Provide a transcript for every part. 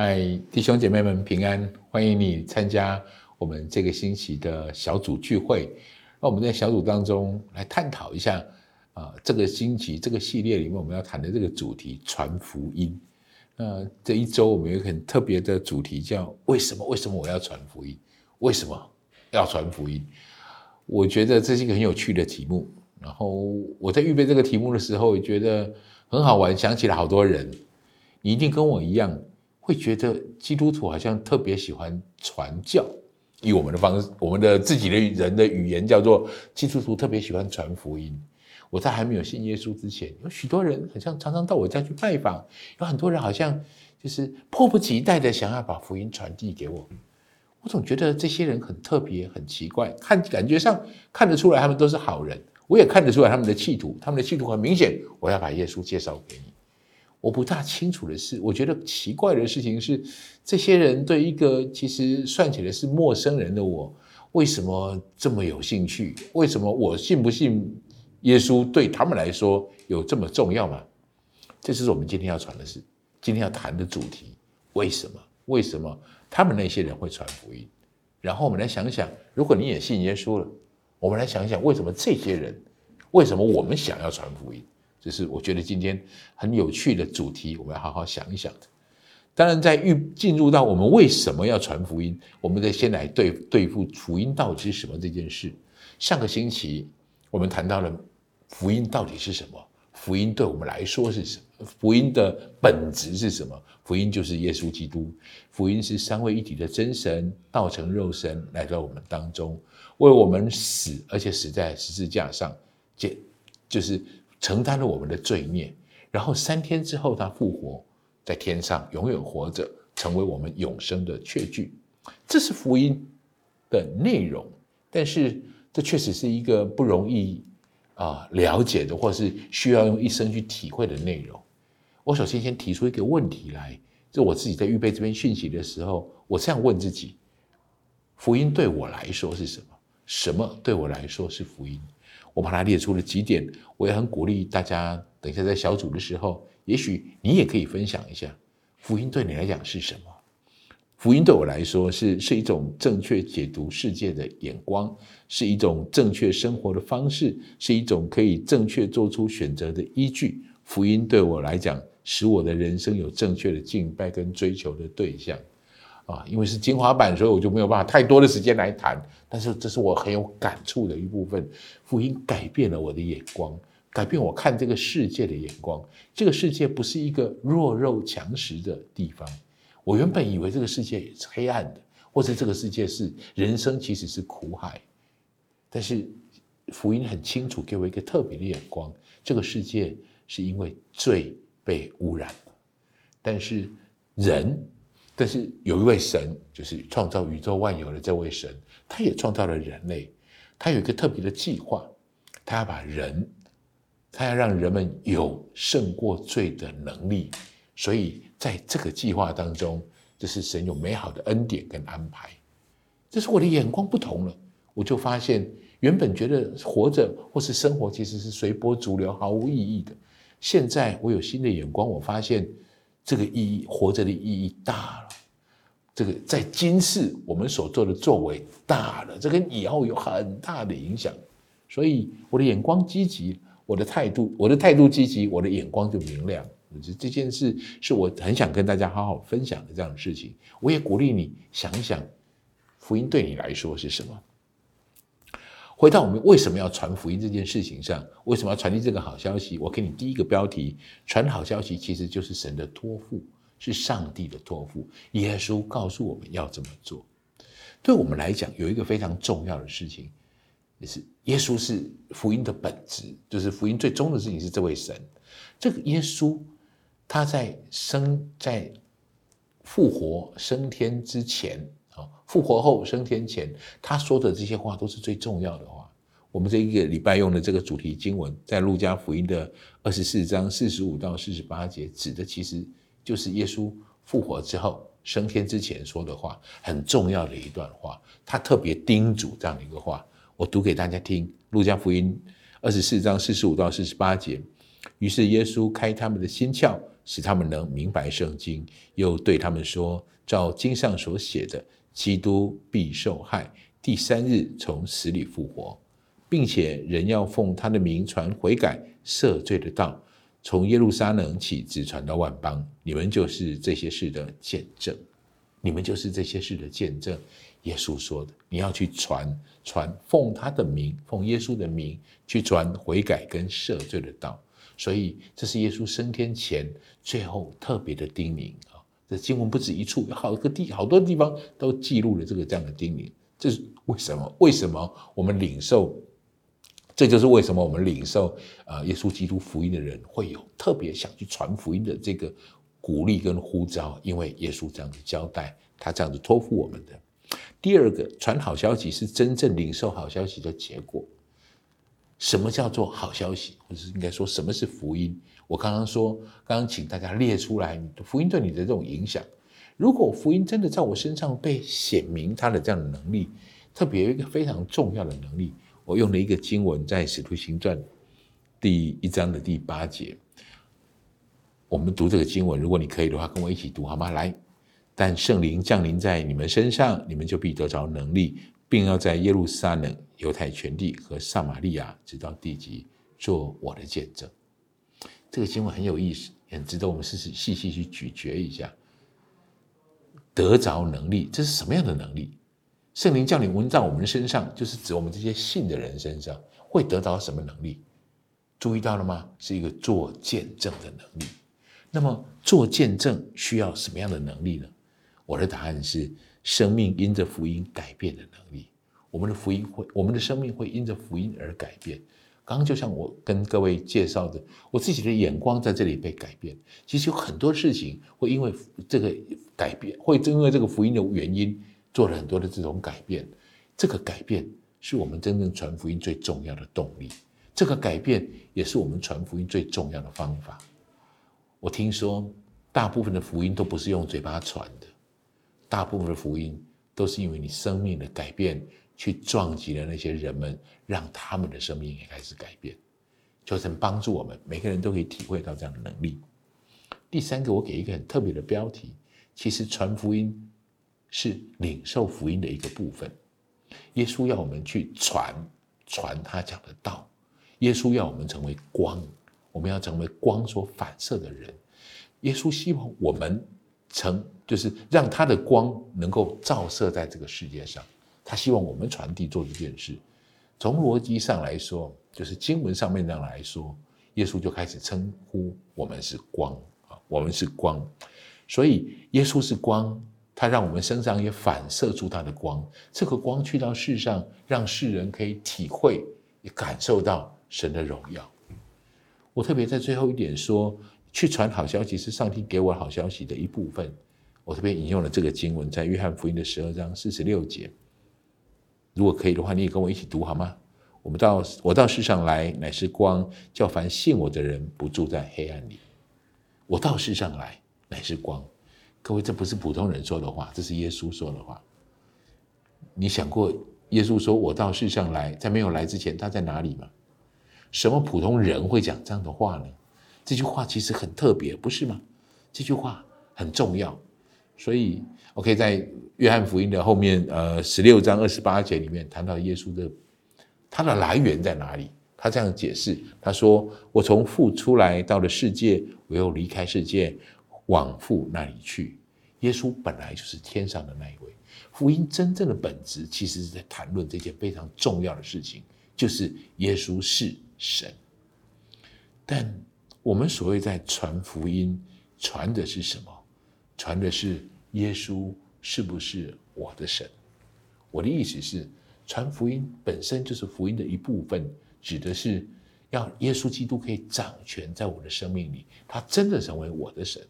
嗨，弟兄姐妹们平安！欢迎你参加我们这个星期的小组聚会。那我们在小组当中来探讨一下啊，这个星期这个系列里面我们要谈的这个主题——传福音。那这一周我们有一个很特别的主题，叫“为什么？为什么我要传福音？为什么要传福音？”我觉得这是一个很有趣的题目。然后我在预备这个题目的时候，也觉得很好玩，想起了好多人。你一定跟我一样。会觉得基督徒好像特别喜欢传教，以我们的方式，我们的自己的人的语言叫做基督徒特别喜欢传福音。我在还没有信耶稣之前，有许多人好像常常到我家去拜访，有很多人好像就是迫不及待的想要把福音传递给我。我总觉得这些人很特别，很奇怪，看感觉上看得出来他们都是好人，我也看得出来他们的企图，他们的企图很明显，我要把耶稣介绍给你。我不大清楚的是，我觉得奇怪的事情是，这些人对一个其实算起来是陌生人的我，为什么这么有兴趣？为什么我信不信耶稣对他们来说有这么重要吗？这就是我们今天要传的事，今天要谈的主题。为什么？为什么他们那些人会传福音？然后我们来想想，如果你也信耶稣了，我们来想想，为什么这些人，为什么我们想要传福音？这是我觉得今天很有趣的主题，我们要好好想一想的。当然，在预进入到我们为什么要传福音，我们得先来对对付福音到底是什么这件事。上个星期我们谈到了福音到底是什么，福音对我们来说是什么，福音的本质是什么？福音就是耶稣基督，福音是三位一体的真神道成肉身来到我们当中，为我们死，而且死在十字架上，这就是。承担了我们的罪孽，然后三天之后他复活，在天上永远活着，成为我们永生的确据。这是福音的内容，但是这确实是一个不容易啊了解的，或是需要用一生去体会的内容。我首先先提出一个问题来，就我自己在预备这篇讯息的时候，我这样问自己：福音对我来说是什么？什么对我来说是福音？我把它列出了几点，我也很鼓励大家，等一下在小组的时候，也许你也可以分享一下，福音对你来讲是什么？福音对我来说是是一种正确解读世界的眼光，是一种正确生活的方式，是一种可以正确做出选择的依据。福音对我来讲，使我的人生有正确的敬拜跟追求的对象。啊，因为是精华版，所以我就没有办法太多的时间来谈。但是这是我很有感触的一部分。福音改变了我的眼光，改变我看这个世界的眼光。这个世界不是一个弱肉强食的地方。我原本以为这个世界也是黑暗的，或者这个世界是人生其实是苦海。但是福音很清楚，给我一个特别的眼光。这个世界是因为罪被污染了，但是人。但是有一位神，就是创造宇宙万有的这位神，他也创造了人类。他有一个特别的计划，他要把人，他要让人们有胜过罪的能力。所以在这个计划当中，这是神有美好的恩典跟安排。这是我的眼光不同了，我就发现原本觉得活着或是生活其实是随波逐流、毫无意义的。现在我有新的眼光，我发现。这个意义，活着的意义大了。这个在今世我们所做的作为大了，这跟以后有很大的影响。所以我的眼光积极，我的态度，我的态度积极，我的眼光就明亮。这件事是我很想跟大家好好分享的这样的事情。我也鼓励你想一想，福音对你来说是什么。回到我们为什么要传福音这件事情上，为什么要传递这个好消息？我给你第一个标题：传好消息其实就是神的托付，是上帝的托付。耶稣告诉我们要这么做。对我们来讲，有一个非常重要的事情，也是耶稣是福音的本质，就是福音最终的事情是这位神。这个耶稣他在生在复活升天之前啊。复活后升天前，他说的这些话都是最重要的话。我们这一个礼拜用的这个主题经文，在路加福音的二十四章四十五到四十八节，指的其实就是耶稣复活之后升天之前说的话，很重要的一段话。他特别叮嘱这样的一个话，我读给大家听：路加福音二十四章四十五到四十八节。于是耶稣开他们的心窍。使他们能明白圣经。又对他们说：照经上所写的，基督必受害，第三日从死里复活，并且人要奉他的名传悔改赦罪的道，从耶路撒冷起，直传到万邦。你们就是这些事的见证。你们就是这些事的见证。耶稣说的，你要去传传，奉他的名，奉耶稣的名去传悔改跟赦罪的道。所以这是耶稣升天前最后特别的叮咛啊！这经文不止一处，有好个地，好多地方都记录了这个这样的叮咛。这是为什么？为什么我们领受？这就是为什么我们领受啊耶稣基督福音的人会有特别想去传福音的这个鼓励跟呼召，因为耶稣这样子交代，他这样子托付我们的。第二个传好消息是真正领受好消息的结果。什么叫做好消息，或者是应该说什么是福音？我刚刚说，刚刚请大家列出来，福音对你的这种影响。如果福音真的在我身上被显明，它的这样的能力，特别有一个非常重要的能力，我用了一个经文在使徒行传第一章的第八节。我们读这个经文，如果你可以的话，跟我一起读好吗？来。但圣灵降临在你们身上，你们就必得着能力，并要在耶路撒冷、犹太全地和撒玛利亚直到地极做我的见证。这个经文很有意思，很值得我们细细细细去咀嚼一下。得着能力，这是什么样的能力？圣灵降临温在我们身上，就是指我们这些信的人身上会得到什么能力？注意到了吗？是一个做见证的能力。那么做见证需要什么样的能力呢？我的答案是：生命因着福音改变的能力。我们的福音会，我们的生命会因着福音而改变。刚刚就像我跟各位介绍的，我自己的眼光在这里被改变。其实有很多事情会因为这个改变，会因为这个福音的原因，做了很多的这种改变。这个改变是我们真正传福音最重要的动力。这个改变也是我们传福音最重要的方法。我听说，大部分的福音都不是用嘴巴传的。大部分的福音都是因为你生命的改变，去撞击了那些人们，让他们的生命也开始改变，就能帮助我们每个人都可以体会到这样的能力。第三个，我给一个很特别的标题，其实传福音是领受福音的一个部分。耶稣要我们去传传他讲的道，耶稣要我们成为光，我们要成为光所反射的人。耶稣希望我们。成就是让他的光能够照射在这个世界上，他希望我们传递做这件事。从逻辑上来说，就是经文上面这样来说，耶稣就开始称呼我们是光啊，我们是光，所以耶稣是光，他让我们身上也反射出他的光，这个光去到世上，让世人可以体会也感受到神的荣耀。我特别在最后一点说。去传好消息是上帝给我好消息的一部分。我特别引用了这个经文，在约翰福音的十二章四十六节。如果可以的话，你也跟我一起读好吗？我们到我到世上来，乃是光，叫凡信我的人不住在黑暗里。我到世上来，乃是光。各位，这不是普通人说的话，这是耶稣说的话。你想过耶稣说我到世上来，在没有来之前，他在哪里吗？什么普通人会讲这样的话呢？这句话其实很特别，不是吗？这句话很重要，所以 OK，在约翰福音的后面，呃，十六章二十八节里面谈到耶稣的他的来源在哪里？他这样解释，他说：“我从父出来到了世界，我又离开世界，往父那里去。”耶稣本来就是天上的那一位。福音真正的本质，其实是在谈论这件非常重要的事情，就是耶稣是神，但。我们所谓在传福音，传的是什么？传的是耶稣是不是我的神？我的意思是，传福音本身就是福音的一部分，指的是要耶稣基督可以掌权在我的生命里，他真的成为我的神，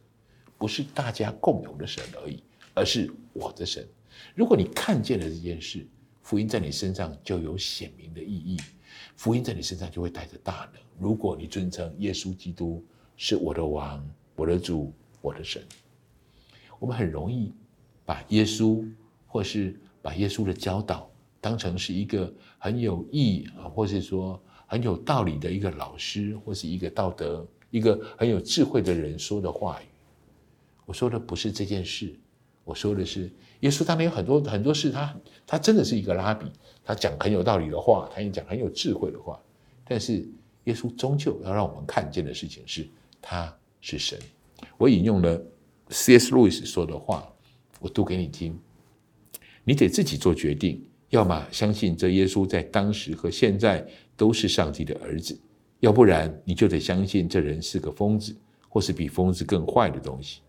不是大家共有的神而已，而是我的神。如果你看见了这件事，福音在你身上就有显明的意义。福音在你身上就会带着大能。如果你尊称耶稣基督是我的王、我的主、我的神，我们很容易把耶稣或是把耶稣的教导当成是一个很有意义啊，或是说很有道理的一个老师，或是一个道德一个很有智慧的人说的话。我说的不是这件事，我说的是耶稣当年有很多很多事，他他真的是一个拉比，他讲很有道理的话，他也讲很有智慧的话。但是耶稣终究要让我们看见的事情是，他是神。我引用了 C.S. 路易斯说的话，我读给你听。你得自己做决定，要么相信这耶稣在当时和现在都是上帝的儿子，要不然你就得相信这人是个疯子，或是比疯子更坏的东西。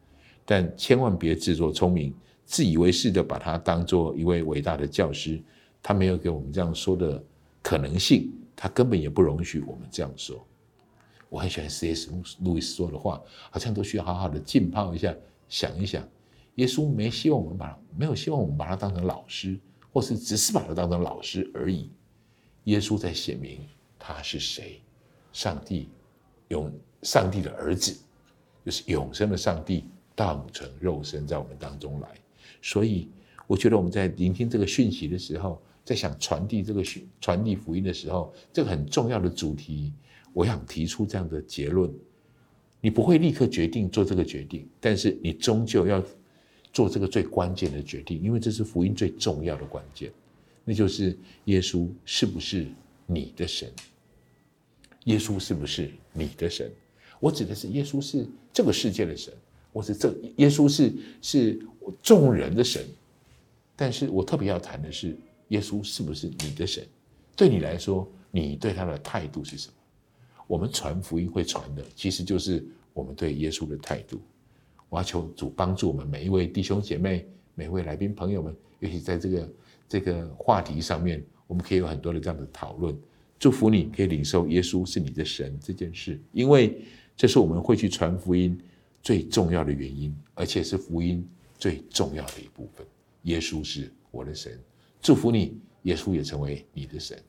但千万别自作聪明，自以为是的把他当做一位伟大的教师。他没有给我们这样说的可能性，他根本也不容许我们这样说。我很喜欢 C.S. 路易斯说的话，好像都需要好好的浸泡一下，想一想。耶稣没希望我们把没有希望我们把他当成老师，或是只是把他当成老师而已。耶稣在显明他是谁，上帝永上帝的儿子，就是永生的上帝，道成肉身在我们当中来。所以，我觉得我们在聆听这个讯息的时候，在想传递这个讯传递福音的时候，这个很重要的主题，我想提出这样的结论：你不会立刻决定做这个决定，但是你终究要。做这个最关键的决定，因为这是福音最重要的关键，那就是耶稣是不是你的神？耶稣是不是你的神？我指的是耶稣是这个世界的神，我是这耶稣是是众人的神。但是我特别要谈的是，耶稣是不是你的神？对你来说，你对他的态度是什么？我们传福音会传的，其实就是我们对耶稣的态度。我要求主帮助我们每一位弟兄姐妹、每位来宾朋友们，尤其在这个这个话题上面，我们可以有很多的这样的讨论。祝福你可以领受耶稣是你的神这件事，因为这是我们会去传福音最重要的原因，而且是福音最重要的一部分。耶稣是我的神，祝福你，耶稣也成为你的神。